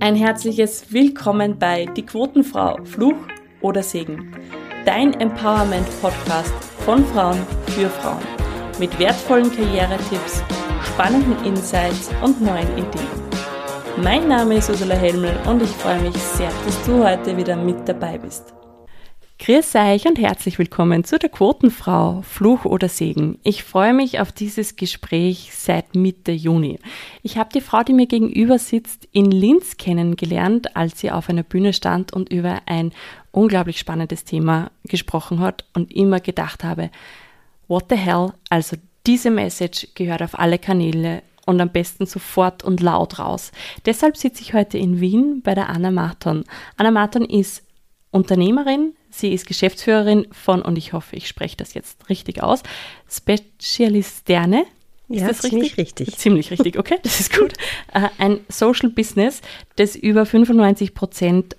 Ein herzliches Willkommen bei Die Quotenfrau, Fluch oder Segen. Dein Empowerment-Podcast von Frauen für Frauen. Mit wertvollen Karrieretipps, spannenden Insights und neuen Ideen. Mein Name ist Ursula Helmel und ich freue mich sehr, dass du heute wieder mit dabei bist. Grüß euch und herzlich willkommen zu der Quotenfrau, Fluch oder Segen. Ich freue mich auf dieses Gespräch seit Mitte Juni. Ich habe die Frau, die mir gegenüber sitzt, in Linz kennengelernt, als sie auf einer Bühne stand und über ein unglaublich spannendes Thema gesprochen hat und immer gedacht habe, what the hell, also diese Message gehört auf alle Kanäle und am besten sofort und laut raus. Deshalb sitze ich heute in Wien bei der Anna Marton. Anna Marton ist Unternehmerin, Sie ist Geschäftsführerin von, und ich hoffe, ich spreche das jetzt richtig aus, Spezialisterne. Ist ja, das ziemlich richtig? richtig? Ziemlich richtig, okay, das ist gut. Äh, ein Social Business, das über 95 Prozent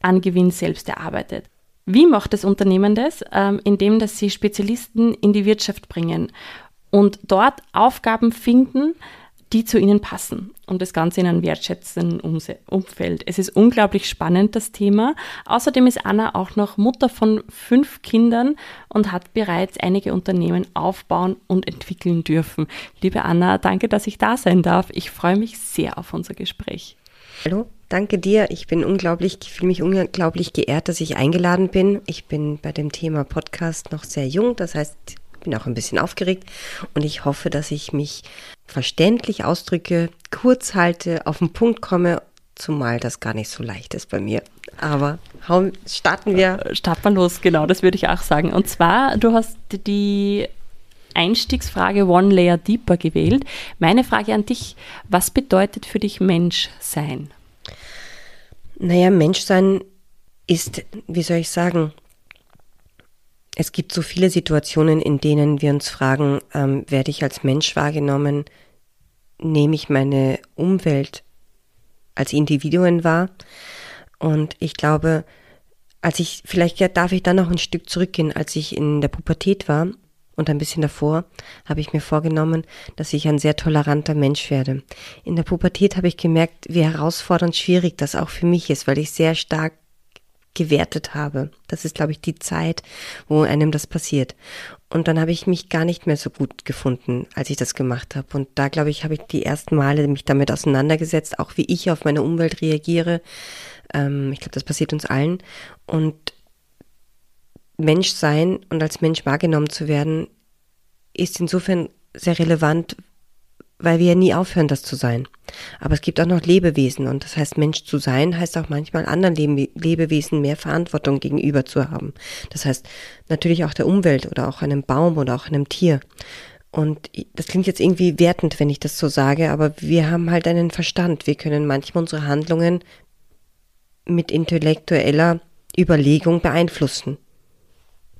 an Gewinn selbst erarbeitet. Wie macht das Unternehmen das? Ähm, indem, dass sie Spezialisten in die Wirtschaft bringen und dort Aufgaben finden, die zu ihnen passen und das Ganze in einem wertschätzenden Umfeld. Es ist unglaublich spannend, das Thema. Außerdem ist Anna auch noch Mutter von fünf Kindern und hat bereits einige Unternehmen aufbauen und entwickeln dürfen. Liebe Anna, danke, dass ich da sein darf. Ich freue mich sehr auf unser Gespräch. Hallo, danke dir. Ich bin unglaublich, ich fühle mich unglaublich geehrt, dass ich eingeladen bin. Ich bin bei dem Thema Podcast noch sehr jung, das heißt, bin auch ein bisschen aufgeregt und ich hoffe, dass ich mich verständlich ausdrücke, kurz halte, auf den Punkt komme, zumal das gar nicht so leicht ist bei mir. Aber starten wir. Äh, starten wir los, genau, das würde ich auch sagen. Und zwar, du hast die Einstiegsfrage One Layer Deeper gewählt. Meine Frage an dich, was bedeutet für dich Mensch sein? Naja, Menschsein ist, wie soll ich sagen, es gibt so viele Situationen, in denen wir uns fragen, ähm, werde ich als Mensch wahrgenommen? Nehme ich meine Umwelt als Individuen wahr? Und ich glaube, als ich, vielleicht darf ich dann noch ein Stück zurückgehen, als ich in der Pubertät war und ein bisschen davor, habe ich mir vorgenommen, dass ich ein sehr toleranter Mensch werde. In der Pubertät habe ich gemerkt, wie herausfordernd schwierig das auch für mich ist, weil ich sehr stark gewertet habe. Das ist, glaube ich, die Zeit, wo einem das passiert. Und dann habe ich mich gar nicht mehr so gut gefunden, als ich das gemacht habe. Und da, glaube ich, habe ich die ersten Male mich damit auseinandergesetzt, auch wie ich auf meine Umwelt reagiere. Ähm, ich glaube, das passiert uns allen. Und Mensch sein und als Mensch wahrgenommen zu werden, ist insofern sehr relevant, weil wir ja nie aufhören, das zu sein. Aber es gibt auch noch Lebewesen und das heißt, Mensch zu sein heißt auch manchmal anderen Lebewesen mehr Verantwortung gegenüber zu haben. Das heißt natürlich auch der Umwelt oder auch einem Baum oder auch einem Tier. Und das klingt jetzt irgendwie wertend, wenn ich das so sage, aber wir haben halt einen Verstand. Wir können manchmal unsere Handlungen mit intellektueller Überlegung beeinflussen.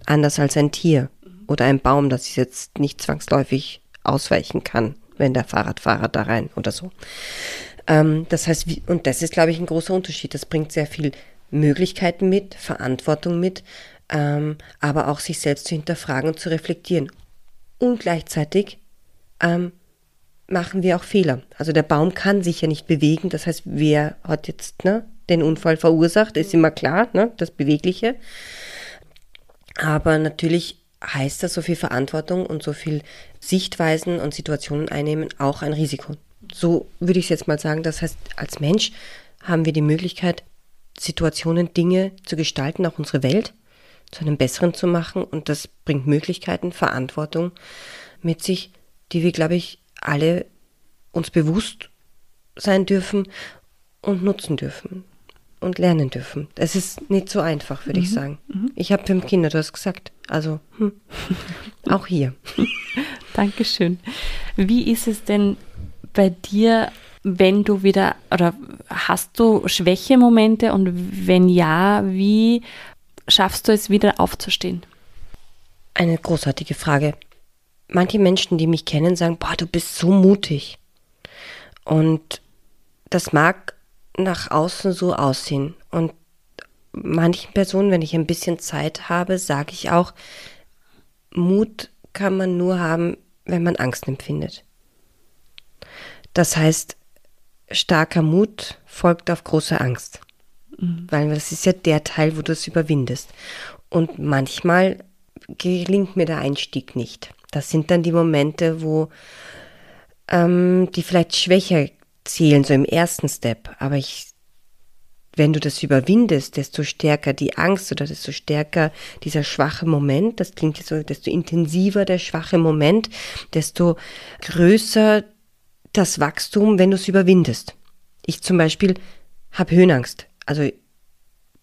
Anders als ein Tier oder ein Baum, das jetzt nicht zwangsläufig ausweichen kann wenn der Fahrradfahrer da rein oder so. Ähm, das heißt, wie, und das ist, glaube ich, ein großer Unterschied. Das bringt sehr viel Möglichkeiten mit, Verantwortung mit, ähm, aber auch sich selbst zu hinterfragen und zu reflektieren. Und gleichzeitig ähm, machen wir auch Fehler. Also der Baum kann sich ja nicht bewegen. Das heißt, wer hat jetzt ne, den Unfall verursacht, ist immer klar, ne, das Bewegliche. Aber natürlich heißt das so viel Verantwortung und so viel Sichtweisen und Situationen einnehmen auch ein Risiko. So würde ich es jetzt mal sagen. Das heißt, als Mensch haben wir die Möglichkeit, Situationen, Dinge zu gestalten, auch unsere Welt zu einem besseren zu machen. Und das bringt Möglichkeiten, Verantwortung mit sich, die wir, glaube ich, alle uns bewusst sein dürfen und nutzen dürfen und lernen dürfen. Es ist nicht so einfach, würde mhm. ich sagen. Mhm. Ich habe fünf Kinder, du hast gesagt. Also hm. auch hier. Dankeschön. Wie ist es denn bei dir, wenn du wieder, oder hast du Schwächemomente und wenn ja, wie schaffst du es wieder aufzustehen? Eine großartige Frage. Manche Menschen, die mich kennen, sagen, boah, du bist so mutig. Und das mag nach außen so aussehen. Und manchen Personen, wenn ich ein bisschen Zeit habe, sage ich auch, Mut kann man nur haben, wenn man Angst empfindet. Das heißt, starker Mut folgt auf große Angst. Mhm. Weil das ist ja der Teil, wo du es überwindest. Und manchmal gelingt mir der Einstieg nicht. Das sind dann die Momente, wo ähm, die vielleicht schwächer zählen, so im ersten Step. Aber ich, wenn du das überwindest, desto stärker die Angst oder desto stärker dieser schwache Moment, das klingt jetzt so, desto intensiver der schwache Moment, desto größer das Wachstum, wenn du es überwindest. Ich zum Beispiel habe Höhenangst. Also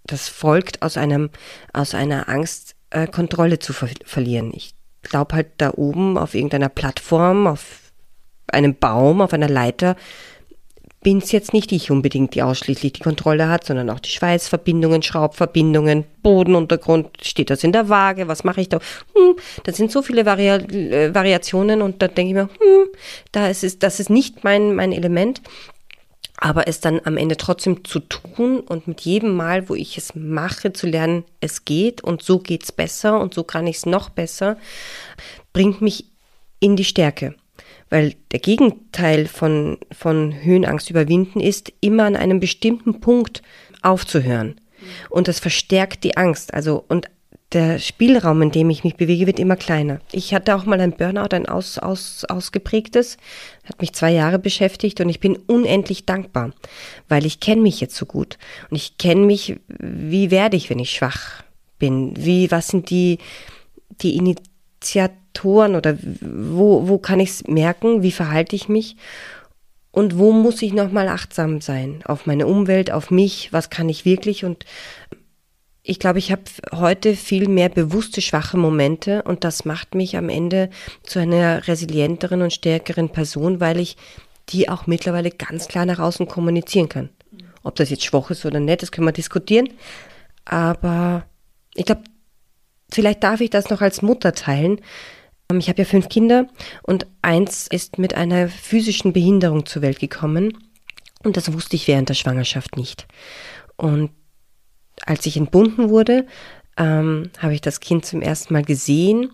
das folgt aus einem, aus einer Angst, äh, Kontrolle zu ver verlieren. Ich glaube halt da oben auf irgendeiner Plattform, auf einem Baum, auf einer Leiter, bin es jetzt nicht ich unbedingt, die ausschließlich die Kontrolle hat, sondern auch die Schweißverbindungen, Schraubverbindungen, Bodenuntergrund, steht das in der Waage, was mache ich da? Hm, das sind so viele Vari äh, Variationen und da denke ich mir, hm, da ist es, das ist nicht mein, mein Element. Aber es dann am Ende trotzdem zu tun und mit jedem Mal, wo ich es mache, zu lernen, es geht und so geht's besser und so kann ich es noch besser, bringt mich in die Stärke. Weil der Gegenteil von, von Höhenangst überwinden ist, immer an einem bestimmten Punkt aufzuhören. Und das verstärkt die Angst. Also, und der Spielraum, in dem ich mich bewege, wird immer kleiner. Ich hatte auch mal ein Burnout, ein aus, aus, ausgeprägtes, hat mich zwei Jahre beschäftigt und ich bin unendlich dankbar, weil ich kenne mich jetzt so gut und ich kenne mich, wie werde ich, wenn ich schwach bin, wie, was sind die, die Initiatoren oder wo, wo kann ich es merken, wie verhalte ich mich und wo muss ich nochmal achtsam sein? Auf meine Umwelt, auf mich, was kann ich wirklich und ich glaube, ich habe heute viel mehr bewusste schwache Momente und das macht mich am Ende zu einer resilienteren und stärkeren Person, weil ich die auch mittlerweile ganz klar nach außen kommunizieren kann. Ob das jetzt schwach ist oder nicht, das können wir diskutieren. Aber ich glaube, vielleicht darf ich das noch als Mutter teilen. Ich habe ja fünf Kinder und eins ist mit einer physischen Behinderung zur Welt gekommen. Und das wusste ich während der Schwangerschaft nicht. Und als ich entbunden wurde, ähm, habe ich das Kind zum ersten Mal gesehen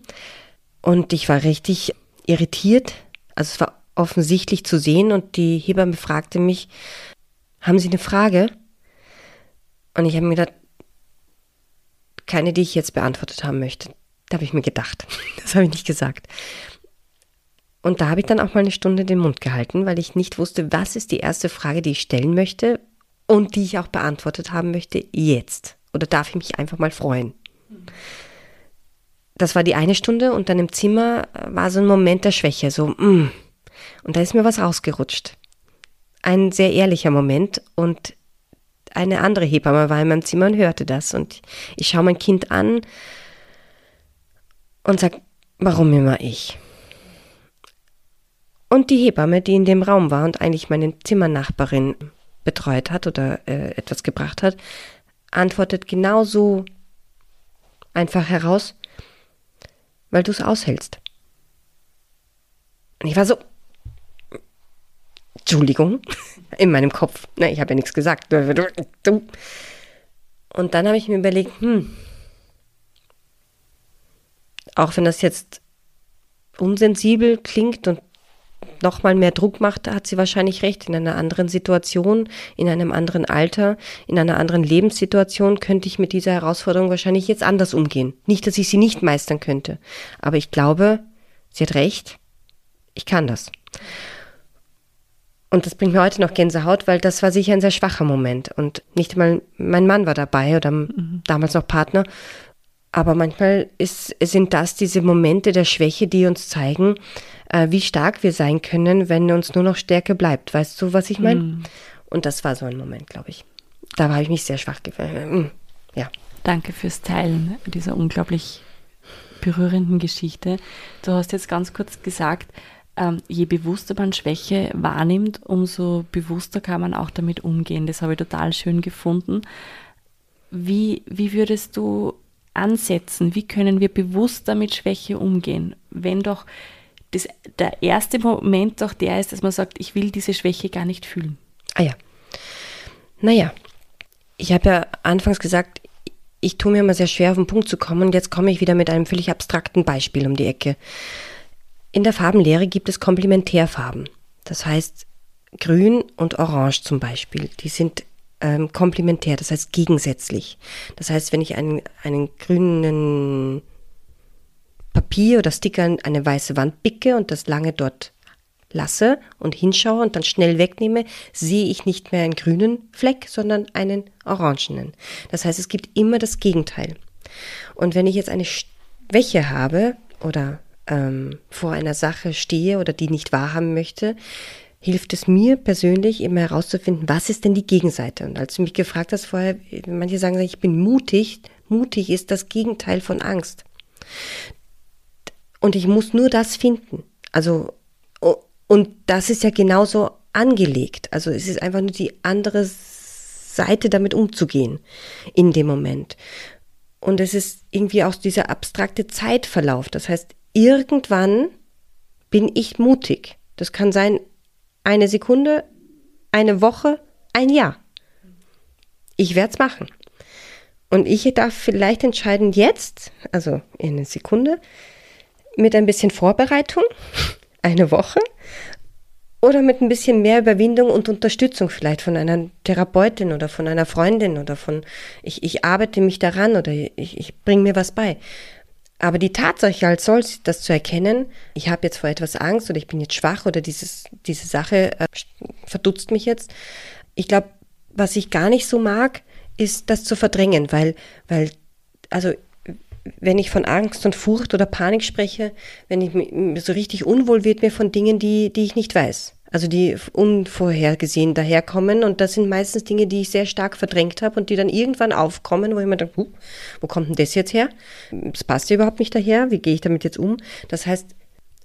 und ich war richtig irritiert. Also es war offensichtlich zu sehen und die Hebamme fragte mich, haben Sie eine Frage? Und ich habe mir gedacht, keine, die ich jetzt beantwortet haben möchte. Da habe ich mir gedacht. Das habe ich nicht gesagt. Und da habe ich dann auch mal eine Stunde den Mund gehalten, weil ich nicht wusste, was ist die erste Frage, die ich stellen möchte, und die ich auch beantwortet haben möchte jetzt. Oder darf ich mich einfach mal freuen? Das war die eine Stunde und dann im Zimmer war so ein Moment der Schwäche, so, mm. und da ist mir was rausgerutscht. Ein sehr ehrlicher Moment und eine andere Hebamme war in meinem Zimmer und hörte das und ich schaue mein Kind an und sage, warum immer ich? Und die Hebamme, die in dem Raum war und eigentlich meine Zimmernachbarin betreut hat oder äh, etwas gebracht hat, antwortet genauso einfach heraus, weil du es aushältst. Und ich war so, Entschuldigung, in meinem Kopf. Ne, ich habe ja nichts gesagt. Und dann habe ich mir überlegt, hm, auch wenn das jetzt unsensibel klingt und nochmal mehr Druck macht, hat sie wahrscheinlich recht. In einer anderen Situation, in einem anderen Alter, in einer anderen Lebenssituation könnte ich mit dieser Herausforderung wahrscheinlich jetzt anders umgehen. Nicht, dass ich sie nicht meistern könnte. Aber ich glaube, sie hat recht. Ich kann das. Und das bringt mir heute noch Gänsehaut, weil das war sicher ein sehr schwacher Moment. Und nicht mal mein Mann war dabei oder mhm. damals noch Partner. Aber manchmal ist, sind das diese Momente der Schwäche, die uns zeigen, äh, wie stark wir sein können, wenn uns nur noch Stärke bleibt. Weißt du, was ich meine? Mm. Und das war so ein Moment, glaube ich. Da habe ich mich sehr schwach gefühlt. Mm. Ja. Danke fürs Teilen dieser unglaublich berührenden Geschichte. Du hast jetzt ganz kurz gesagt, ähm, je bewusster man Schwäche wahrnimmt, umso bewusster kann man auch damit umgehen. Das habe ich total schön gefunden. Wie, wie würdest du ansetzen? Wie können wir bewusster mit Schwäche umgehen? Wenn doch das, der erste Moment doch der ist, dass man sagt, ich will diese Schwäche gar nicht fühlen. Ah ja. Naja, ich habe ja anfangs gesagt, ich tue mir immer sehr schwer, auf den Punkt zu kommen und jetzt komme ich wieder mit einem völlig abstrakten Beispiel um die Ecke. In der Farbenlehre gibt es Komplementärfarben. Das heißt, Grün und Orange zum Beispiel, die sind ähm, komplementär, das heißt gegensätzlich. Das heißt, wenn ich einen, einen grünen Papier oder Sticker an eine weiße Wand bicke und das lange dort lasse und hinschaue und dann schnell wegnehme, sehe ich nicht mehr einen grünen Fleck, sondern einen orangenen. Das heißt, es gibt immer das Gegenteil. Und wenn ich jetzt eine Schwäche habe oder ähm, vor einer Sache stehe oder die nicht wahrhaben möchte, hilft es mir persönlich immer herauszufinden, was ist denn die Gegenseite. Und als du mich gefragt hast vorher, manche sagen, ich bin mutig. Mutig ist das Gegenteil von Angst. Und ich muss nur das finden. Also, und das ist ja genauso angelegt. Also es ist einfach nur die andere Seite damit umzugehen in dem Moment. Und es ist irgendwie auch dieser abstrakte Zeitverlauf. Das heißt, irgendwann bin ich mutig. Das kann sein eine Sekunde, eine Woche, ein Jahr. Ich werde es machen. Und ich darf vielleicht entscheiden jetzt, also in einer Sekunde, mit ein bisschen Vorbereitung, eine Woche, oder mit ein bisschen mehr Überwindung und Unterstützung vielleicht von einer Therapeutin oder von einer Freundin oder von, ich, ich arbeite mich daran oder ich, ich bringe mir was bei. Aber die Tatsache als solch, das zu erkennen, ich habe jetzt vor etwas Angst oder ich bin jetzt schwach oder dieses, diese Sache äh, verdutzt mich jetzt. Ich glaube, was ich gar nicht so mag, ist das zu verdrängen, weil, weil, also wenn ich von Angst und Furcht oder Panik spreche, wenn ich mir so richtig unwohl wird mir von Dingen, die, die ich nicht weiß. Also die unvorhergesehen daherkommen und das sind meistens Dinge, die ich sehr stark verdrängt habe und die dann irgendwann aufkommen, wo ich mir denke, wo kommt denn das jetzt her? Das passt ja überhaupt nicht daher, wie gehe ich damit jetzt um? Das heißt,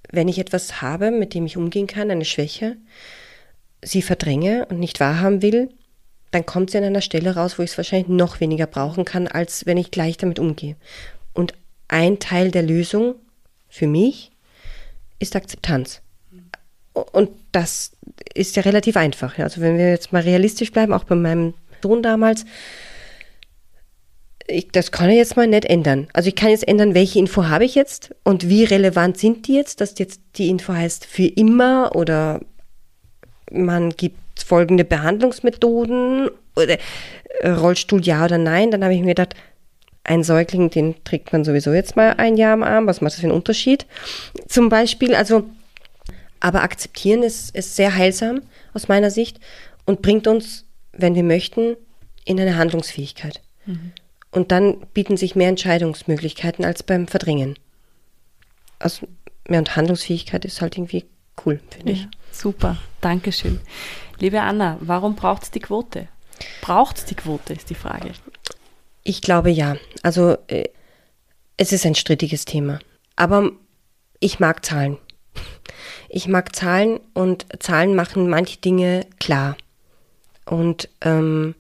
wenn ich etwas habe, mit dem ich umgehen kann, eine Schwäche, sie verdränge und nicht wahrhaben will, dann kommt sie an einer Stelle raus, wo ich es wahrscheinlich noch weniger brauchen kann, als wenn ich gleich damit umgehe. Und ein Teil der Lösung für mich ist Akzeptanz. Und das ist ja relativ einfach. Also wenn wir jetzt mal realistisch bleiben, auch bei meinem Sohn damals, ich, das kann ich jetzt mal nicht ändern. Also ich kann jetzt ändern, welche Info habe ich jetzt und wie relevant sind die jetzt, dass jetzt die Info heißt für immer oder man gibt folgende Behandlungsmethoden oder Rollstuhl ja oder nein. Dann habe ich mir gedacht, ein Säugling, den trägt man sowieso jetzt mal ein Jahr am Arm. Was macht das für einen Unterschied? Zum Beispiel, also, aber akzeptieren ist, ist sehr heilsam aus meiner Sicht und bringt uns, wenn wir möchten, in eine Handlungsfähigkeit. Mhm. Und dann bieten sich mehr Entscheidungsmöglichkeiten als beim Verdrängen. Also mehr und Handlungsfähigkeit ist halt irgendwie cool, finde ja, ich. Super, Dankeschön. Liebe Anna, warum braucht es die Quote? Braucht es die Quote, ist die Frage. Ich glaube ja. Also äh, es ist ein strittiges Thema. Aber ich mag Zahlen. Ich mag Zahlen und Zahlen machen manche Dinge klar. Und ähm,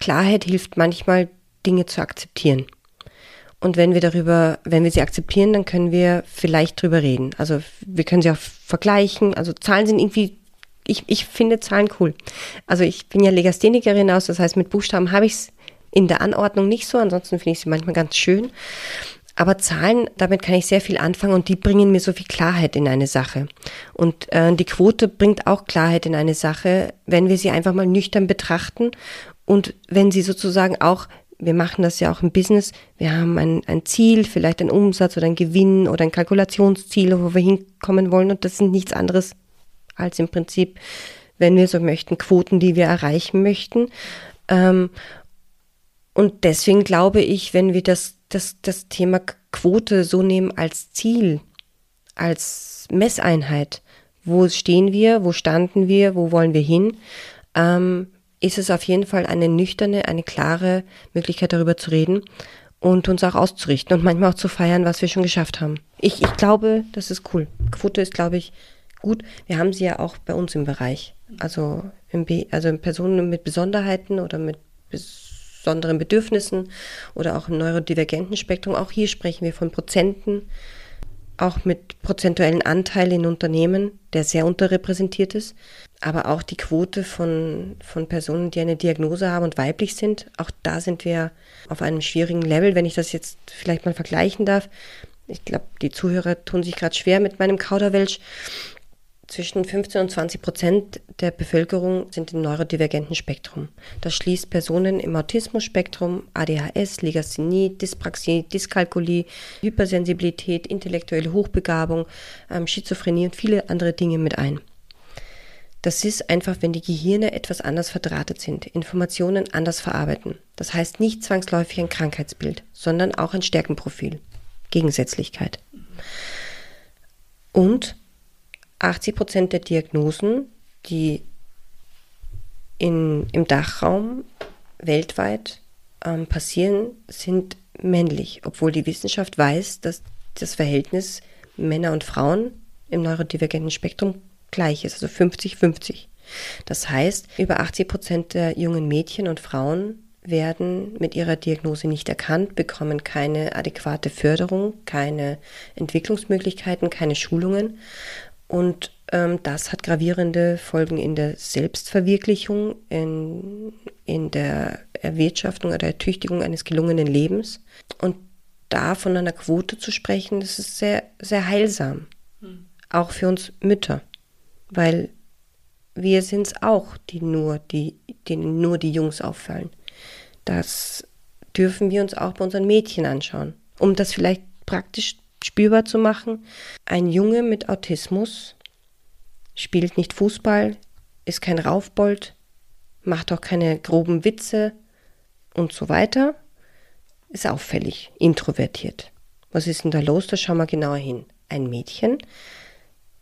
Klarheit hilft manchmal, Dinge zu akzeptieren. Und wenn wir darüber, wenn wir sie akzeptieren, dann können wir vielleicht drüber reden. Also wir können sie auch vergleichen. Also Zahlen sind irgendwie, ich, ich finde Zahlen cool. Also ich bin ja Legasthenikerin aus, das heißt mit Buchstaben habe ich es in der Anordnung nicht so, ansonsten finde ich sie manchmal ganz schön. Aber Zahlen, damit kann ich sehr viel anfangen und die bringen mir so viel Klarheit in eine Sache. Und äh, die Quote bringt auch Klarheit in eine Sache, wenn wir sie einfach mal nüchtern betrachten und wenn sie sozusagen auch, wir machen das ja auch im Business, wir haben ein, ein Ziel, vielleicht ein Umsatz oder ein Gewinn oder ein Kalkulationsziel, wo wir hinkommen wollen und das sind nichts anderes als im Prinzip, wenn wir so möchten, Quoten, die wir erreichen möchten. Ähm, und deswegen glaube ich, wenn wir das, das, das Thema Quote so nehmen als Ziel, als Messeinheit, wo stehen wir, wo standen wir, wo wollen wir hin, ähm, ist es auf jeden Fall eine nüchterne, eine klare Möglichkeit darüber zu reden und uns auch auszurichten und manchmal auch zu feiern, was wir schon geschafft haben. Ich, ich glaube, das ist cool. Quote ist, glaube ich, gut. Wir haben sie ja auch bei uns im Bereich. Also, im Be also Personen mit Besonderheiten oder mit Bes besonderen Bedürfnissen oder auch im neurodivergenten Spektrum. Auch hier sprechen wir von Prozenten, auch mit prozentuellen Anteilen in Unternehmen, der sehr unterrepräsentiert ist. Aber auch die Quote von, von Personen, die eine Diagnose haben und weiblich sind, auch da sind wir auf einem schwierigen Level, wenn ich das jetzt vielleicht mal vergleichen darf. Ich glaube, die Zuhörer tun sich gerade schwer mit meinem Kauderwelsch. Zwischen 15 und 20 Prozent der Bevölkerung sind im neurodivergenten Spektrum. Das schließt Personen im Autismus-Spektrum, ADHS, Legasthenie, Dyspraxie, Dyskalkulie, Hypersensibilität, intellektuelle Hochbegabung, ähm, Schizophrenie und viele andere Dinge mit ein. Das ist einfach, wenn die Gehirne etwas anders verdrahtet sind, Informationen anders verarbeiten. Das heißt nicht zwangsläufig ein Krankheitsbild, sondern auch ein Stärkenprofil, Gegensätzlichkeit. Und 80 Prozent der Diagnosen, die in, im Dachraum weltweit ähm, passieren, sind männlich, obwohl die Wissenschaft weiß, dass das Verhältnis Männer und Frauen im neurodivergenten Spektrum gleich ist, also 50-50. Das heißt, über 80 Prozent der jungen Mädchen und Frauen werden mit ihrer Diagnose nicht erkannt, bekommen keine adäquate Förderung, keine Entwicklungsmöglichkeiten, keine Schulungen und ähm, das hat gravierende Folgen in der Selbstverwirklichung, in, in der Erwirtschaftung oder Ertüchtigung eines gelungenen Lebens. Und da von einer Quote zu sprechen, das ist sehr, sehr heilsam. Mhm. Auch für uns Mütter. Weil wir sind es auch, die nur die, denen nur die Jungs auffallen. Das dürfen wir uns auch bei unseren Mädchen anschauen. Um das vielleicht praktisch spürbar zu machen. Ein Junge mit Autismus spielt nicht Fußball, ist kein Raufbold, macht auch keine groben Witze und so weiter, ist auffällig, introvertiert. Was ist denn da los? Da schauen wir genauer hin. Ein Mädchen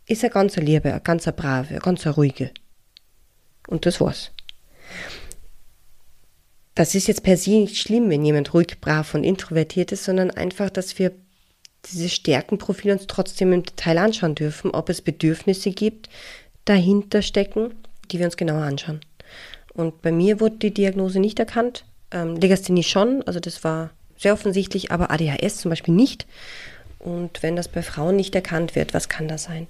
ist ein ganzer Liebe, ein ganzer Brave, ein ganzer Ruhige. Und das war's. Das ist jetzt per se nicht schlimm, wenn jemand ruhig, brav und introvertiert ist, sondern einfach, dass wir diese Stärkenprofile uns trotzdem im Detail anschauen dürfen, ob es Bedürfnisse gibt, dahinter stecken, die wir uns genauer anschauen. Und bei mir wurde die Diagnose nicht erkannt, ähm, Legasthenie schon, also das war sehr offensichtlich, aber ADHS zum Beispiel nicht. Und wenn das bei Frauen nicht erkannt wird, was kann das sein?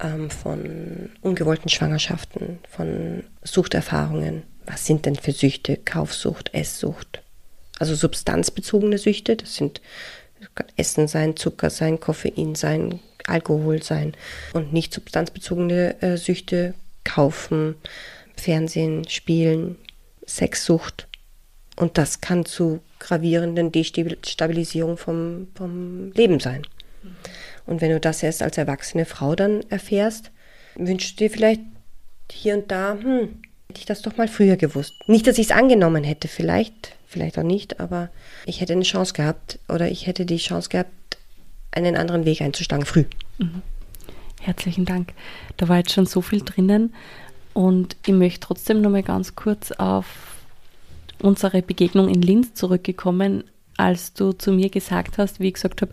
Ähm, von ungewollten Schwangerschaften, von Suchterfahrungen. Was sind denn für Süchte? Kaufsucht, Esssucht. Also substanzbezogene Süchte, das sind kann Essen sein, Zucker sein, Koffein sein, Alkohol sein und nicht substanzbezogene äh, Süchte kaufen, Fernsehen, Spielen, Sexsucht. Und das kann zu gravierenden Destabilisierung vom, vom Leben sein. Und wenn du das erst als erwachsene Frau dann erfährst, wünschst du dir vielleicht hier und da, hm, hätte ich das doch mal früher gewusst. Nicht, dass ich es angenommen hätte, vielleicht, vielleicht auch nicht, aber ich hätte eine Chance gehabt oder ich hätte die Chance gehabt, einen anderen Weg einzuschlagen, früh. Mhm. Herzlichen Dank. Da war jetzt schon so viel drinnen und ich möchte trotzdem noch mal ganz kurz auf unsere Begegnung in Linz zurückgekommen, als du zu mir gesagt hast, wie ich gesagt habe,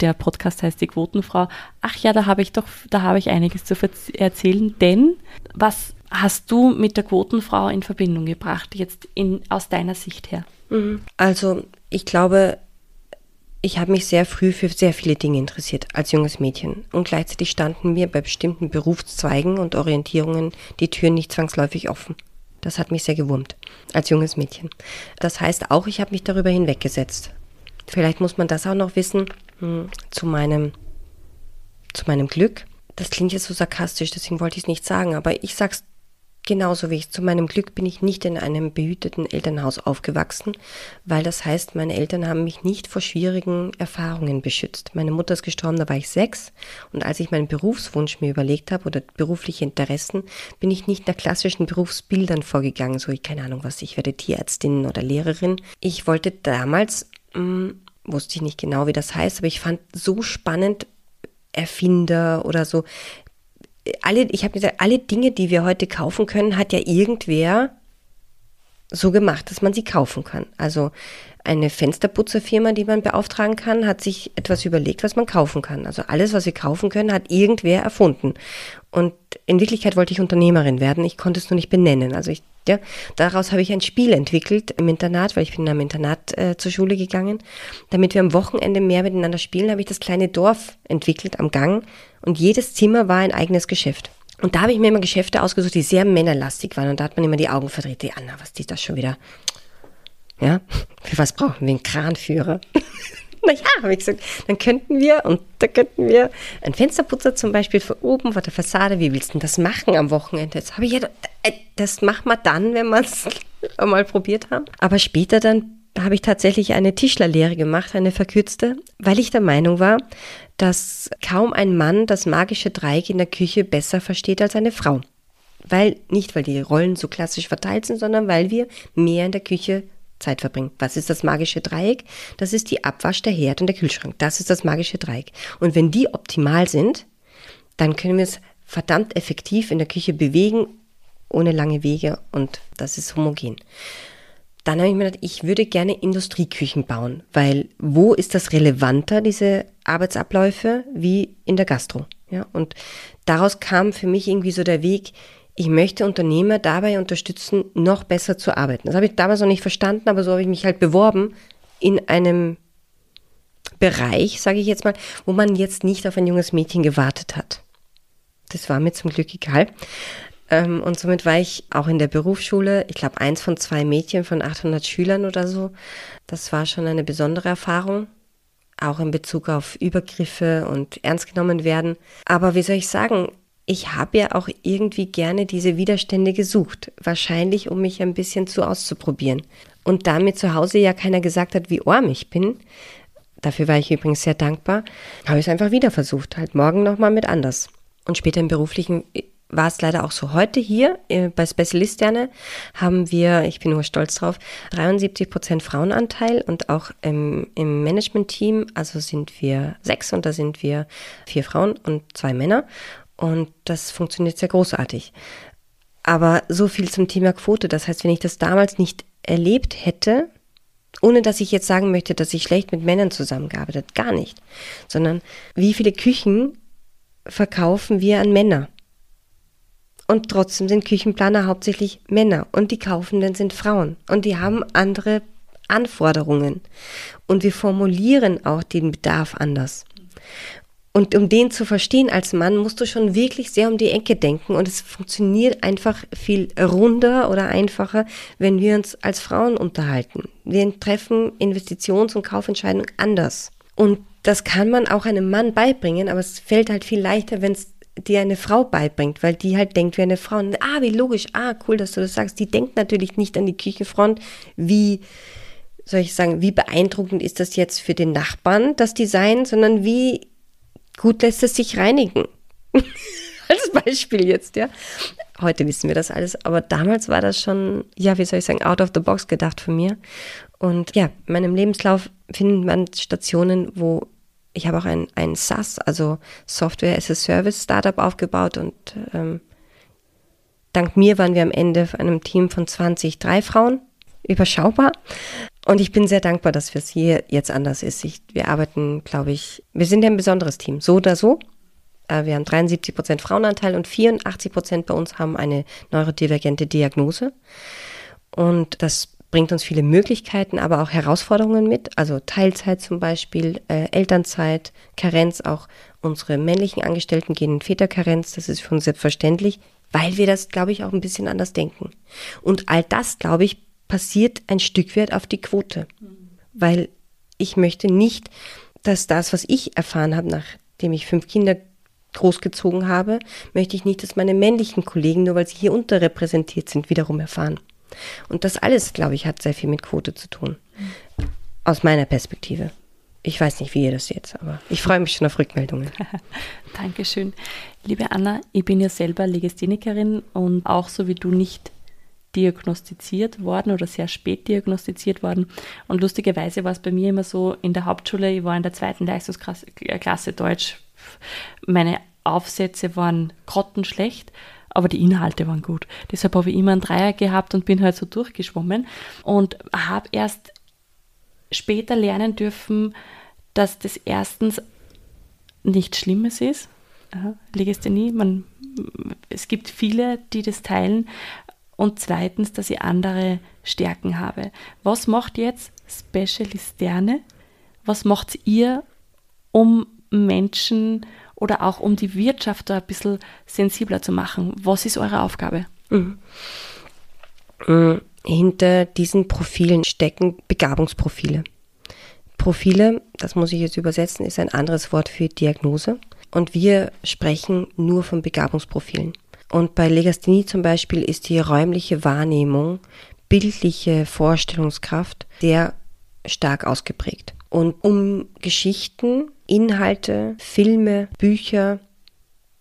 der Podcast heißt die Quotenfrau. Ach ja, da habe ich doch, da habe ich einiges zu erzählen, denn was hast du mit der Quotenfrau in Verbindung gebracht, jetzt in, aus deiner Sicht her? Mhm. Also ich glaube, ich habe mich sehr früh für sehr viele Dinge interessiert als junges Mädchen und gleichzeitig standen mir bei bestimmten Berufszweigen und Orientierungen die Türen nicht zwangsläufig offen. Das hat mich sehr gewurmt als junges Mädchen. Das heißt auch, ich habe mich darüber hinweggesetzt. Vielleicht muss man das auch noch wissen hm, zu meinem zu meinem Glück. Das klingt jetzt so sarkastisch, deswegen wollte ich es nicht sagen, aber ich sag's Genauso wie ich. Zu meinem Glück bin ich nicht in einem behüteten Elternhaus aufgewachsen, weil das heißt, meine Eltern haben mich nicht vor schwierigen Erfahrungen beschützt. Meine Mutter ist gestorben, da war ich sechs. Und als ich meinen Berufswunsch mir überlegt habe oder berufliche Interessen, bin ich nicht nach klassischen Berufsbildern vorgegangen. So, ich keine Ahnung was, ich werde Tierärztin oder Lehrerin. Ich wollte damals, mh, hm, wusste ich nicht genau, wie das heißt, aber ich fand so spannend, Erfinder oder so alle, ich habe gesagt, alle Dinge, die wir heute kaufen können, hat ja irgendwer so gemacht, dass man sie kaufen kann. Also eine Fensterputzerfirma, die man beauftragen kann, hat sich etwas überlegt, was man kaufen kann. Also alles, was wir kaufen können, hat irgendwer erfunden. Und in Wirklichkeit wollte ich Unternehmerin werden. Ich konnte es nur nicht benennen. Also ich, ja, daraus habe ich ein Spiel entwickelt im Internat, weil ich bin in einem Internat äh, zur Schule gegangen. Damit wir am Wochenende mehr miteinander spielen, habe ich das kleine Dorf entwickelt am Gang. Und jedes Zimmer war ein eigenes Geschäft. Und da habe ich mir immer Geschäfte ausgesucht, die sehr männerlastig waren. Und da hat man immer die Augen verdreht. Die Anna, was ist das schon wieder? Ja, für was brauchen wir einen Kranführer? naja, habe ich gesagt, dann könnten wir und da könnten wir einen Fensterputzer zum Beispiel von oben vor der Fassade, wie willst du denn das machen am Wochenende? Das habe ich ja, äh, das machen wir dann, wenn wir es einmal probiert haben. Aber später dann habe ich tatsächlich eine Tischlerlehre gemacht, eine verkürzte, weil ich der Meinung war, dass kaum ein Mann das magische Dreieck in der Küche besser versteht als eine Frau. Weil, nicht weil die Rollen so klassisch verteilt sind, sondern weil wir mehr in der Küche Zeit verbringen. Was ist das magische Dreieck? Das ist die Abwasch, der Herd und der Kühlschrank. Das ist das magische Dreieck. Und wenn die optimal sind, dann können wir es verdammt effektiv in der Küche bewegen, ohne lange Wege und das ist homogen. Dann habe ich mir gedacht, ich würde gerne Industrieküchen bauen, weil wo ist das relevanter, diese Arbeitsabläufe, wie in der Gastro? Ja, und daraus kam für mich irgendwie so der Weg, ich möchte Unternehmer dabei unterstützen, noch besser zu arbeiten. Das habe ich damals noch nicht verstanden, aber so habe ich mich halt beworben in einem Bereich, sage ich jetzt mal, wo man jetzt nicht auf ein junges Mädchen gewartet hat. Das war mir zum Glück egal. Ähm, und somit war ich auch in der Berufsschule, ich glaube, eins von zwei Mädchen von 800 Schülern oder so. Das war schon eine besondere Erfahrung, auch in Bezug auf Übergriffe und ernst genommen werden. Aber wie soll ich sagen, ich habe ja auch irgendwie gerne diese Widerstände gesucht, wahrscheinlich um mich ein bisschen zu auszuprobieren. Und da mir zu Hause ja keiner gesagt hat, wie arm ich bin, dafür war ich übrigens sehr dankbar, habe ich es einfach wieder versucht, halt morgen nochmal mit anders. Und später im beruflichen äh, war es leider auch so. Heute hier äh, bei Spezialisterne haben wir, ich bin nur stolz drauf, 73 Prozent Frauenanteil und auch im, im Management-Team, also sind wir sechs und da sind wir vier Frauen und zwei Männer. Und das funktioniert sehr großartig. Aber so viel zum Thema Quote. Das heißt, wenn ich das damals nicht erlebt hätte, ohne dass ich jetzt sagen möchte, dass ich schlecht mit Männern zusammengearbeitet, gar nicht, sondern wie viele Küchen verkaufen wir an Männer? Und trotzdem sind Küchenplaner hauptsächlich Männer und die Kaufenden sind Frauen und die haben andere Anforderungen und wir formulieren auch den Bedarf anders. Und um den zu verstehen als Mann, musst du schon wirklich sehr um die Ecke denken. Und es funktioniert einfach viel runder oder einfacher, wenn wir uns als Frauen unterhalten. Wir treffen Investitions- und Kaufentscheidungen anders. Und das kann man auch einem Mann beibringen, aber es fällt halt viel leichter, wenn es dir eine Frau beibringt, weil die halt denkt wie eine Frau. Und, ah, wie logisch, ah, cool, dass du das sagst. Die denkt natürlich nicht an die Küchenfront, wie soll ich sagen, wie beeindruckend ist das jetzt für den Nachbarn, das Design, sondern wie gut lässt es sich reinigen. Als Beispiel jetzt, ja. Heute wissen wir das alles, aber damals war das schon, ja, wie soll ich sagen, out of the box gedacht von mir. Und ja, in meinem Lebenslauf findet man Stationen, wo ich habe auch ein, ein SaaS, also Software as a Service Startup aufgebaut und ähm, dank mir waren wir am Ende einem Team von 20, drei Frauen, überschaubar. Und ich bin sehr dankbar, dass es hier jetzt anders ist. Ich, wir arbeiten, glaube ich, wir sind ja ein besonderes Team, so oder so. Äh, wir haben 73 Prozent Frauenanteil und 84 Prozent bei uns haben eine neurodivergente Diagnose. Und das bringt uns viele Möglichkeiten, aber auch Herausforderungen mit. Also Teilzeit zum Beispiel, äh, Elternzeit, Karenz, auch unsere männlichen Angestellten gehen in Väterkarenz. Das ist für uns selbstverständlich, weil wir das, glaube ich, auch ein bisschen anders denken. Und all das, glaube ich, passiert ein Stück weit auf die Quote. Weil ich möchte nicht, dass das, was ich erfahren habe, nachdem ich fünf Kinder großgezogen habe, möchte ich nicht, dass meine männlichen Kollegen, nur weil sie hier unterrepräsentiert sind, wiederum erfahren. Und das alles, glaube ich, hat sehr viel mit Quote zu tun. Aus meiner Perspektive. Ich weiß nicht, wie ihr das seht, aber ich freue mich schon auf Rückmeldungen. Dankeschön. Liebe Anna, ich bin ja selber Legasthenikerin und auch so wie du nicht diagnostiziert worden oder sehr spät diagnostiziert worden. Und lustigerweise war es bei mir immer so, in der Hauptschule, ich war in der zweiten Leistungsklasse Deutsch, meine Aufsätze waren grottenschlecht, aber die Inhalte waren gut. Deshalb habe ich immer einen Dreier gehabt und bin halt so durchgeschwommen und habe erst später lernen dürfen, dass das erstens nichts Schlimmes ist. Legasthenie, man, es gibt viele, die das teilen, und zweitens, dass ich andere Stärken habe. Was macht jetzt Specialisterne? Was macht ihr, um Menschen oder auch um die Wirtschaft da ein bisschen sensibler zu machen? Was ist eure Aufgabe? Mhm. Hinter diesen Profilen stecken Begabungsprofile. Profile, das muss ich jetzt übersetzen, ist ein anderes Wort für Diagnose. Und wir sprechen nur von Begabungsprofilen. Und bei Legasthenie zum Beispiel ist die räumliche Wahrnehmung, bildliche Vorstellungskraft sehr stark ausgeprägt. Und um Geschichten, Inhalte, Filme, Bücher,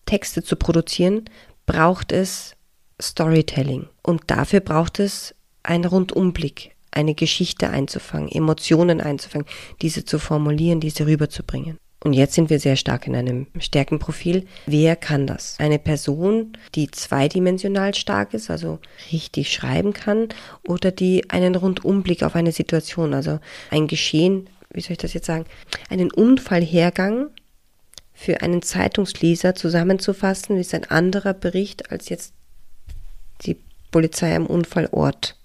Texte zu produzieren, braucht es Storytelling. Und dafür braucht es einen Rundumblick, eine Geschichte einzufangen, Emotionen einzufangen, diese zu formulieren, diese rüberzubringen. Und jetzt sind wir sehr stark in einem Stärkenprofil. Wer kann das? Eine Person, die zweidimensional stark ist, also richtig schreiben kann, oder die einen Rundumblick auf eine Situation, also ein Geschehen, wie soll ich das jetzt sagen, einen Unfallhergang für einen Zeitungsleser zusammenzufassen, ist ein anderer Bericht als jetzt die Polizei am Unfallort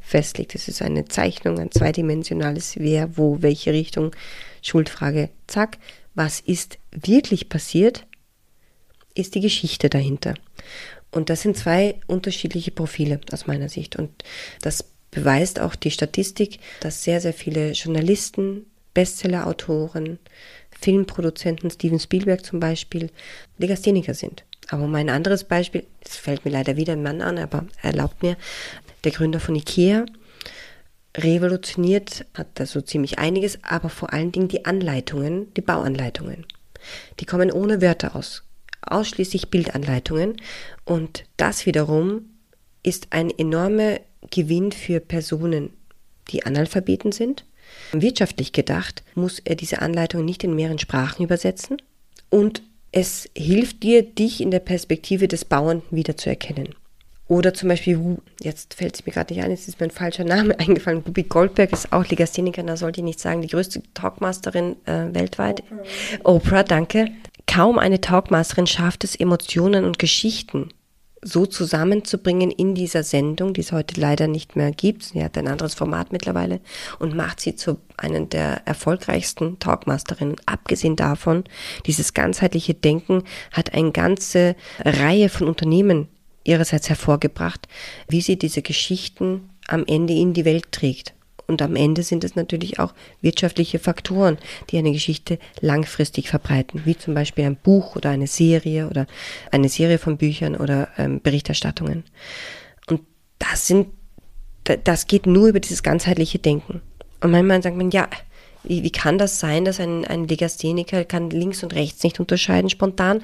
festlegt. Es ist eine Zeichnung, ein zweidimensionales Wer, wo, welche Richtung, Schuldfrage, zack. Was ist wirklich passiert, ist die Geschichte dahinter. Und das sind zwei unterschiedliche Profile aus meiner Sicht. Und das beweist auch die Statistik, dass sehr, sehr viele Journalisten, Bestsellerautoren, Filmproduzenten, Steven Spielberg zum Beispiel, Legastheniker sind. Aber um ein anderes Beispiel, es fällt mir leider wieder ein Mann an, aber erlaubt mir, der Gründer von IKEA, revolutioniert, hat da so ziemlich einiges, aber vor allen Dingen die Anleitungen, die Bauanleitungen. Die kommen ohne Wörter aus, ausschließlich Bildanleitungen und das wiederum ist ein enormer Gewinn für Personen, die Analphabeten sind. Wirtschaftlich gedacht muss er diese Anleitungen nicht in mehreren Sprachen übersetzen und es hilft dir, dich in der Perspektive des Bauern wiederzuerkennen. Oder zum Beispiel, jetzt fällt es mir gerade nicht ein, jetzt ist mir ein falscher Name eingefallen. Ruby Goldberg ist auch Legastheniker, da sollte ich nicht sagen, die größte Talkmasterin äh, weltweit. Oprah. Oprah, danke. Kaum eine Talkmasterin schafft es, Emotionen und Geschichten so zusammenzubringen in dieser Sendung, die es heute leider nicht mehr gibt. Sie hat ein anderes Format mittlerweile und macht sie zu einer der erfolgreichsten Talkmasterinnen. Abgesehen davon, dieses ganzheitliche Denken hat eine ganze Reihe von Unternehmen ihrerseits hervorgebracht, wie sie diese Geschichten am Ende in die Welt trägt. Und am Ende sind es natürlich auch wirtschaftliche Faktoren, die eine Geschichte langfristig verbreiten, wie zum Beispiel ein Buch oder eine Serie oder eine Serie von Büchern oder ähm, Berichterstattungen. Und das sind, das geht nur über dieses ganzheitliche Denken. Und manchmal sagt man, ja, wie, wie kann das sein, dass ein, ein Legastheniker kann links und rechts nicht unterscheiden spontan?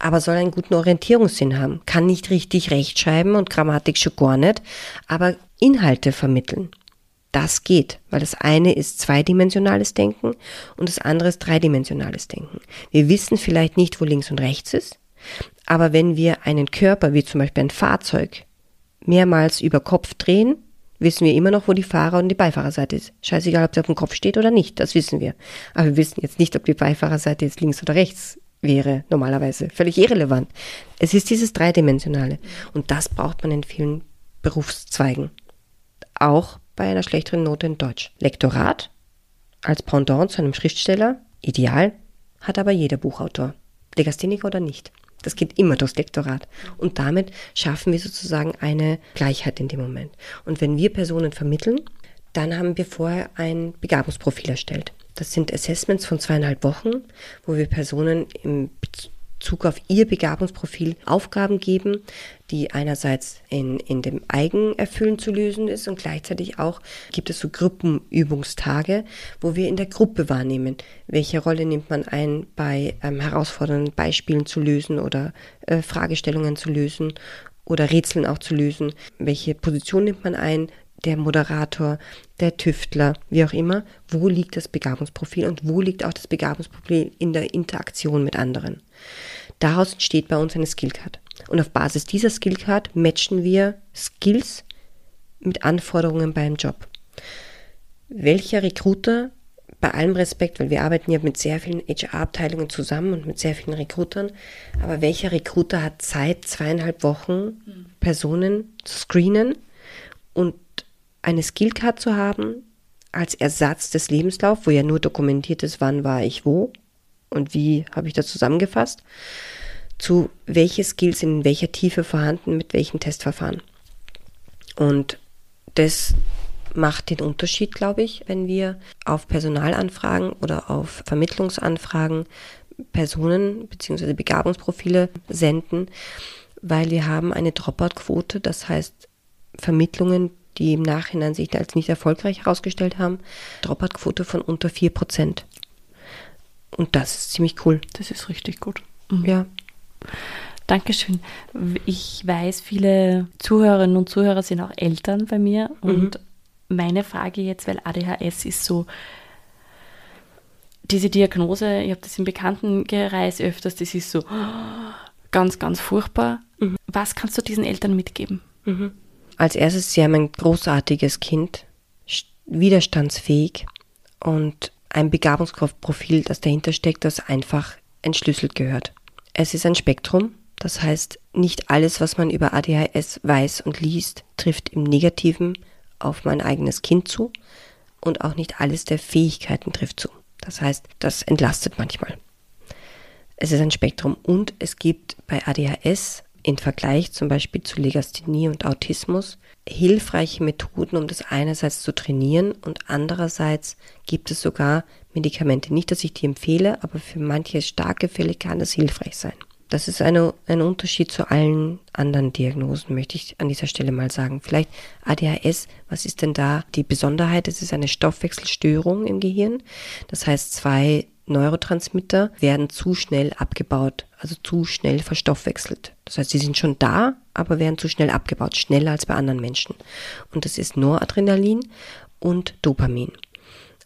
Aber soll einen guten Orientierungssinn haben. Kann nicht richtig rechtschreiben und Grammatik schon gar nicht, aber Inhalte vermitteln. Das geht, weil das eine ist zweidimensionales Denken und das andere ist dreidimensionales Denken. Wir wissen vielleicht nicht, wo links und rechts ist, aber wenn wir einen Körper, wie zum Beispiel ein Fahrzeug, mehrmals über Kopf drehen, wissen wir immer noch, wo die Fahrer- und die Beifahrerseite ist. Scheißegal, ob sie auf dem Kopf steht oder nicht, das wissen wir. Aber wir wissen jetzt nicht, ob die Beifahrerseite jetzt links oder rechts wäre normalerweise. Völlig irrelevant. Es ist dieses Dreidimensionale. Und das braucht man in vielen Berufszweigen. Auch bei einer schlechteren Note in Deutsch. Lektorat als Pendant zu einem Schriftsteller, ideal, hat aber jeder Buchautor. Legastheniker oder nicht. Das geht immer durchs Lektorat. Und damit schaffen wir sozusagen eine Gleichheit in dem Moment. Und wenn wir Personen vermitteln, dann haben wir vorher ein Begabungsprofil erstellt. Das sind Assessments von zweieinhalb Wochen, wo wir Personen im Bezug auf ihr Begabungsprofil Aufgaben geben, die einerseits in, in dem Eigenerfüllen zu lösen ist und gleichzeitig auch gibt es so Gruppenübungstage, wo wir in der Gruppe wahrnehmen, welche Rolle nimmt man ein, bei ähm, herausfordernden Beispielen zu lösen oder äh, Fragestellungen zu lösen oder Rätseln auch zu lösen, welche Position nimmt man ein, der Moderator, der Tüftler, wie auch immer, wo liegt das Begabungsprofil und wo liegt auch das Begabungsprofil in der Interaktion mit anderen. Daraus entsteht bei uns eine Skillcard. Und auf Basis dieser Skillcard matchen wir Skills mit Anforderungen beim Job. Welcher Recruiter, bei allem Respekt, weil wir arbeiten ja mit sehr vielen HR-Abteilungen zusammen und mit sehr vielen Recruitern, aber welcher Recruiter hat Zeit, zweieinhalb Wochen Personen zu screenen und eine Skillcard zu haben als Ersatz des Lebenslaufs, wo ja nur dokumentiert ist, wann war ich wo und wie habe ich das zusammengefasst, zu welche Skills in welcher Tiefe vorhanden, mit welchem Testverfahren. Und das macht den Unterschied, glaube ich, wenn wir auf Personalanfragen oder auf Vermittlungsanfragen Personen bzw. Begabungsprofile senden, weil wir haben eine Dropout-Quote, das heißt Vermittlungen, die im Nachhinein sich als nicht erfolgreich herausgestellt haben, Dropout-Quote von unter 4%. Und das ist ziemlich cool. Das ist richtig gut. Mhm. Ja. Dankeschön. Ich weiß, viele Zuhörerinnen und Zuhörer sind auch Eltern bei mir. Und mhm. meine Frage jetzt, weil ADHS ist so, diese Diagnose, ich habe das im Bekanntenkreis öfters, das ist so ganz, ganz furchtbar. Mhm. Was kannst du diesen Eltern mitgeben? Mhm. Als erstes, sie haben ein großartiges Kind, widerstandsfähig und ein Begabungsprofil, das dahinter steckt, das einfach entschlüsselt gehört. Es ist ein Spektrum, das heißt, nicht alles, was man über ADHS weiß und liest, trifft im Negativen auf mein eigenes Kind zu und auch nicht alles der Fähigkeiten trifft zu. Das heißt, das entlastet manchmal. Es ist ein Spektrum und es gibt bei ADHS im Vergleich zum Beispiel zu Legasthenie und Autismus hilfreiche Methoden, um das einerseits zu trainieren und andererseits gibt es sogar Medikamente. Nicht, dass ich die empfehle, aber für manche starke Fälle kann das hilfreich sein. Das ist eine, ein Unterschied zu allen anderen Diagnosen, möchte ich an dieser Stelle mal sagen. Vielleicht ADHS, was ist denn da die Besonderheit? Es ist eine Stoffwechselstörung im Gehirn. Das heißt, zwei Neurotransmitter werden zu schnell abgebaut, also zu schnell verstoffwechselt. Das heißt, sie sind schon da, aber werden zu schnell abgebaut, schneller als bei anderen Menschen. Und das ist Noradrenalin und Dopamin.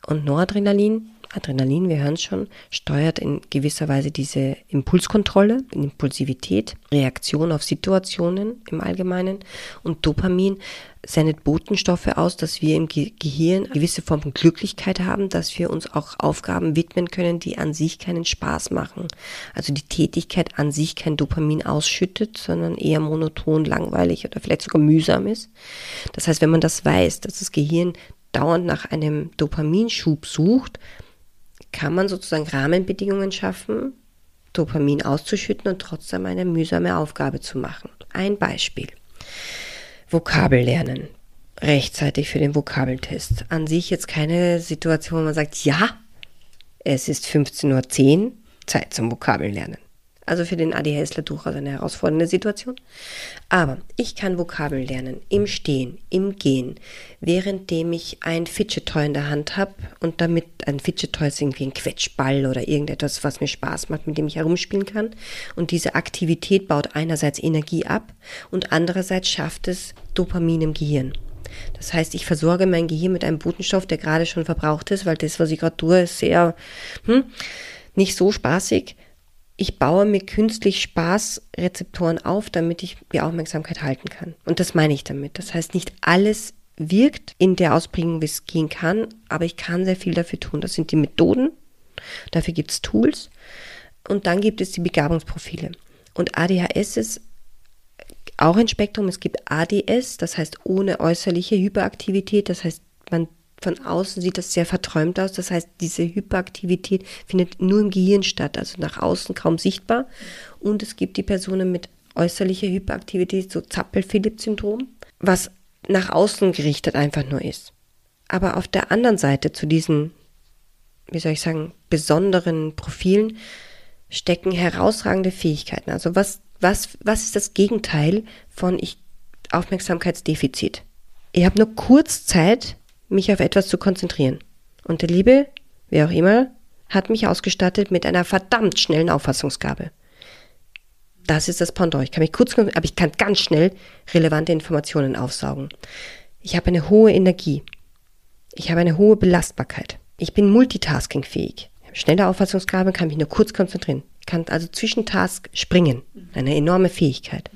Und Noradrenalin Adrenalin, wir hören es schon, steuert in gewisser Weise diese Impulskontrolle, Impulsivität, Reaktion auf Situationen im Allgemeinen. Und Dopamin sendet Botenstoffe aus, dass wir im Ge Gehirn eine gewisse Form von Glücklichkeit haben, dass wir uns auch Aufgaben widmen können, die an sich keinen Spaß machen. Also die Tätigkeit an sich kein Dopamin ausschüttet, sondern eher monoton, langweilig oder vielleicht sogar mühsam ist. Das heißt, wenn man das weiß, dass das Gehirn dauernd nach einem Dopaminschub sucht, kann man sozusagen Rahmenbedingungen schaffen, Dopamin auszuschütten und trotzdem eine mühsame Aufgabe zu machen. Ein Beispiel. Vokabel lernen. Rechtzeitig für den Vokabeltest. An sich jetzt keine Situation, wo man sagt, ja, es ist 15.10 Uhr, Zeit zum Vokabellernen. Also für den ADHSler durchaus eine herausfordernde Situation. Aber ich kann Vokabel lernen im Stehen, im Gehen, währenddem ich ein Fidget Toy in der Hand habe und damit ein Fidget Toy ist irgendwie ein Quetschball oder irgendetwas, was mir Spaß macht, mit dem ich herumspielen kann. Und diese Aktivität baut einerseits Energie ab und andererseits schafft es Dopamin im Gehirn. Das heißt, ich versorge mein Gehirn mit einem Botenstoff, der gerade schon verbraucht ist, weil das, was ich gerade tue, ist sehr hm, nicht so spaßig ich baue mir künstlich Spaßrezeptoren auf, damit ich die Aufmerksamkeit halten kann. Und das meine ich damit. Das heißt, nicht alles wirkt in der Ausprägung, wie es gehen kann, aber ich kann sehr viel dafür tun. Das sind die Methoden, dafür gibt es Tools und dann gibt es die Begabungsprofile. Und ADHS ist auch ein Spektrum. Es gibt ADS, das heißt ohne äußerliche Hyperaktivität, das heißt man von außen sieht das sehr verträumt aus. Das heißt, diese Hyperaktivität findet nur im Gehirn statt, also nach außen kaum sichtbar. Und es gibt die Personen mit äußerlicher Hyperaktivität, so Zappel-Philipp-Syndrom, was nach außen gerichtet einfach nur ist. Aber auf der anderen Seite zu diesen, wie soll ich sagen, besonderen Profilen stecken herausragende Fähigkeiten. Also was, was, was ist das Gegenteil von ich, Aufmerksamkeitsdefizit? Ich habe nur kurz Zeit, mich auf etwas zu konzentrieren. Und der Liebe, wer auch immer, hat mich ausgestattet mit einer verdammt schnellen Auffassungsgabe. Das ist das Pendant. Ich kann mich kurz, aber ich kann ganz schnell relevante Informationen aufsaugen. Ich habe eine hohe Energie. Ich habe eine hohe Belastbarkeit. Ich bin multitaskingfähig. Schnelle Auffassungsgabe, kann mich nur kurz konzentrieren. Ich kann also zwischen Task springen. Eine enorme Fähigkeit.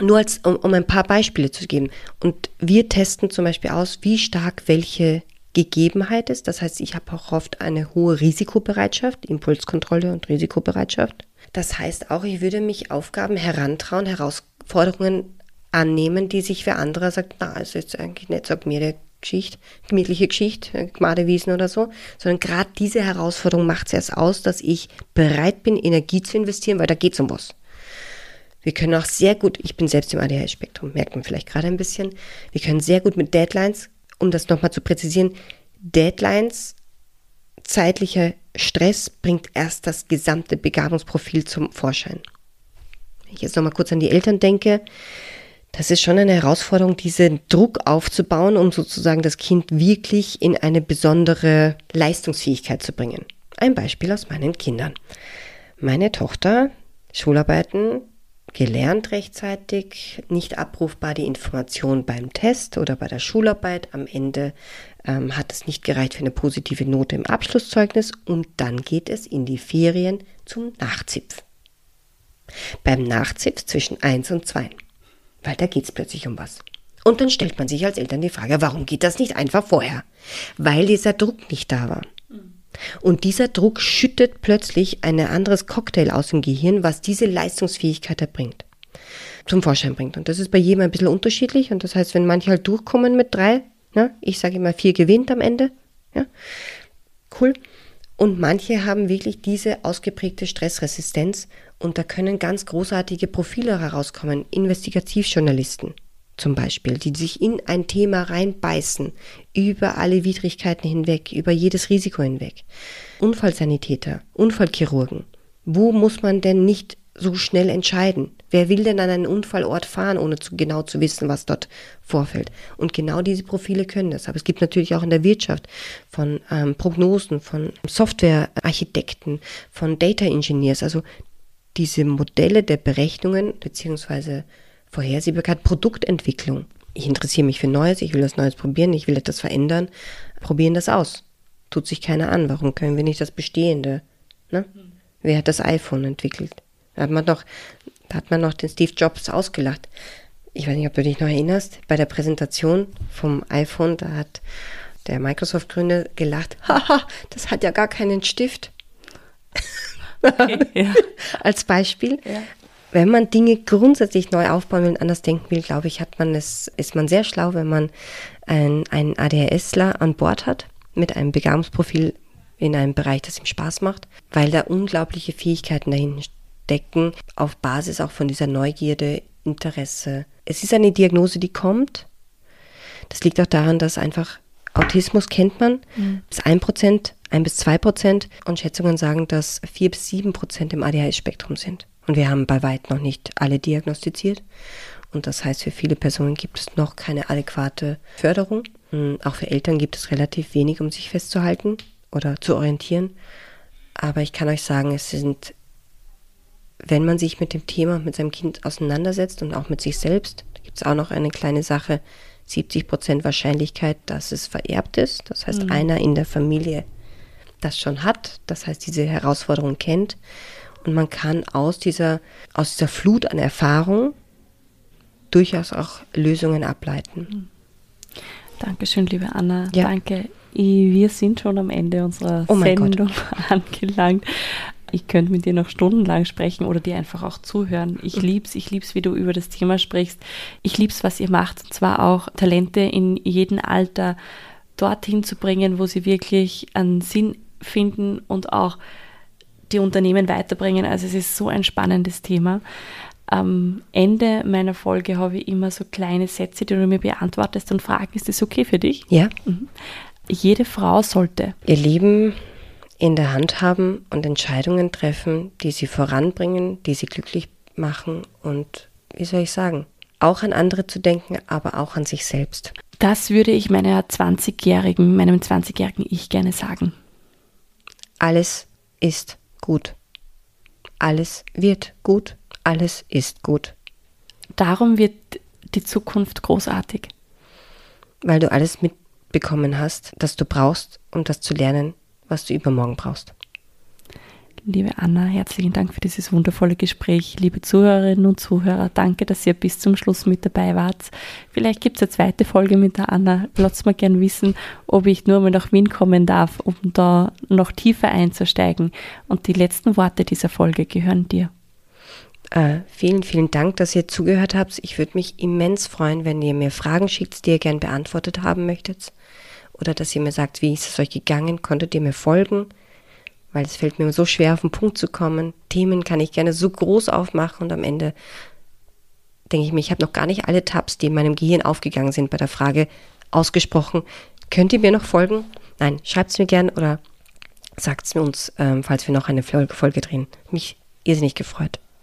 Nur als, um, um ein paar Beispiele zu geben. Und wir testen zum Beispiel aus, wie stark welche Gegebenheit ist. Das heißt, ich habe auch oft eine hohe Risikobereitschaft, Impulskontrolle und Risikobereitschaft. Das heißt auch, ich würde mich Aufgaben herantrauen, Herausforderungen annehmen, die sich für andere sagt, na, also jetzt eigentlich nicht so mir Geschichte, gemütliche Geschichte, Gmadewiesen oder so, sondern gerade diese Herausforderung macht es erst aus, dass ich bereit bin, Energie zu investieren, weil da geht es um was. Wir können auch sehr gut, ich bin selbst im ADHS-Spektrum, merkt man vielleicht gerade ein bisschen, wir können sehr gut mit Deadlines um das nochmal zu präzisieren, Deadlines, zeitlicher Stress bringt erst das gesamte Begabungsprofil zum Vorschein. Wenn ich jetzt nochmal kurz an die Eltern denke, das ist schon eine Herausforderung, diesen Druck aufzubauen, um sozusagen das Kind wirklich in eine besondere Leistungsfähigkeit zu bringen. Ein Beispiel aus meinen Kindern. Meine Tochter, Schularbeiten, gelernt rechtzeitig, nicht abrufbar die Information beim Test oder bei der Schularbeit. Am Ende ähm, hat es nicht gereicht für eine positive Note im Abschlusszeugnis und dann geht es in die Ferien zum Nachzipf. Beim Nachzipf zwischen 1 und 2 weil da geht es plötzlich um was. Und dann stellt man sich als Eltern die Frage, warum geht das nicht einfach vorher? Weil dieser Druck nicht da war. Und dieser Druck schüttet plötzlich ein anderes Cocktail aus dem Gehirn, was diese Leistungsfähigkeit erbringt, zum Vorschein bringt. Und das ist bei jedem ein bisschen unterschiedlich. Und das heißt, wenn manche halt durchkommen mit drei, ne, ich sage immer vier gewinnt am Ende, ja, cool. Und manche haben wirklich diese ausgeprägte Stressresistenz und da können ganz großartige Profile herauskommen. Investigativjournalisten zum Beispiel, die sich in ein Thema reinbeißen, über alle Widrigkeiten hinweg, über jedes Risiko hinweg. Unfallsanitäter, Unfallchirurgen. Wo muss man denn nicht so schnell entscheiden? Wer will denn an einen Unfallort fahren, ohne zu, genau zu wissen, was dort vorfällt? Und genau diese Profile können das. Aber es gibt natürlich auch in der Wirtschaft von ähm, Prognosen, von Softwarearchitekten, von Data Engineers, also diese Modelle der Berechnungen bzw. Vorhersehbarkeit, Produktentwicklung. Ich interessiere mich für Neues, ich will das Neues probieren, ich will etwas verändern. Probieren das aus. Tut sich keiner an. Warum können wir nicht das Bestehende? Ne? Wer hat das iPhone entwickelt? Da hat man doch, da hat man noch den Steve Jobs ausgelacht. Ich weiß nicht, ob du dich noch erinnerst, bei der Präsentation vom iPhone, da hat der Microsoft-Gründer gelacht, haha, das hat ja gar keinen Stift. Okay, ja. Als Beispiel. Ja. Wenn man Dinge grundsätzlich neu aufbauen will und anders denken will, glaube ich, hat man es, ist man sehr schlau, wenn man einen, einen ADHSler an Bord hat mit einem Begabungsprofil in einem Bereich, das ihm Spaß macht, weil da unglaubliche Fähigkeiten dahinten stecken, auf Basis auch von dieser Neugierde, Interesse. Es ist eine Diagnose, die kommt. Das liegt auch daran, dass einfach Autismus kennt man, mhm. bis ein Prozent ein bis zwei Prozent und Schätzungen sagen, dass vier bis sieben Prozent im ADHS-Spektrum sind. Und wir haben bei weit noch nicht alle diagnostiziert. Und das heißt, für viele Personen gibt es noch keine adäquate Förderung. Hm, auch für Eltern gibt es relativ wenig, um sich festzuhalten oder zu orientieren. Aber ich kann euch sagen, es sind, wenn man sich mit dem Thema, mit seinem Kind auseinandersetzt und auch mit sich selbst, da gibt es auch noch eine kleine Sache, 70 Prozent Wahrscheinlichkeit, dass es vererbt ist. Das heißt, mhm. einer in der Familie das schon hat, das heißt diese Herausforderung kennt und man kann aus dieser, aus dieser Flut an Erfahrung durchaus auch Lösungen ableiten. Hm. Dankeschön, liebe Anna. Ja. Danke. Wir sind schon am Ende unserer oh Sendung angelangt. Ich könnte mit dir noch stundenlang sprechen oder dir einfach auch zuhören. Ich mhm. lieb's, ich lieb's, wie du über das Thema sprichst. Ich lieb's, was ihr macht. Und zwar auch Talente in jedem Alter dorthin zu bringen, wo sie wirklich einen Sinn finden und auch die Unternehmen weiterbringen. Also es ist so ein spannendes Thema. Am Ende meiner Folge habe ich immer so kleine Sätze, die du mir beantwortest und fragen, ist das okay für dich? Ja. Mhm. Jede Frau sollte ihr Leben in der Hand haben und Entscheidungen treffen, die sie voranbringen, die sie glücklich machen und, wie soll ich sagen, auch an andere zu denken, aber auch an sich selbst. Das würde ich meiner 20-jährigen, meinem 20-jährigen Ich gerne sagen. Alles ist gut. Alles wird gut. Alles ist gut. Darum wird die Zukunft großartig. Weil du alles mitbekommen hast, das du brauchst, um das zu lernen, was du übermorgen brauchst. Liebe Anna, herzlichen Dank für dieses wundervolle Gespräch. Liebe Zuhörerinnen und Zuhörer, danke, dass ihr bis zum Schluss mit dabei wart. Vielleicht gibt es eine zweite Folge mit der Anna. Lasst mal gern wissen, ob ich nur mal nach Wien kommen darf, um da noch tiefer einzusteigen. Und die letzten Worte dieser Folge gehören dir. Äh, vielen, vielen Dank, dass ihr zugehört habt. Ich würde mich immens freuen, wenn ihr mir Fragen schickt, die ihr gern beantwortet haben möchtet. Oder dass ihr mir sagt, wie ist es euch gegangen? Konntet ihr mir folgen? Weil es fällt mir so schwer, auf den Punkt zu kommen. Themen kann ich gerne so groß aufmachen und am Ende denke ich mir, ich habe noch gar nicht alle Tabs, die in meinem Gehirn aufgegangen sind bei der Frage, ausgesprochen. Könnt ihr mir noch folgen? Nein, schreibt es mir gern oder sagt es mir uns, ähm, falls wir noch eine Folge drehen. Mich irrsinnig gefreut.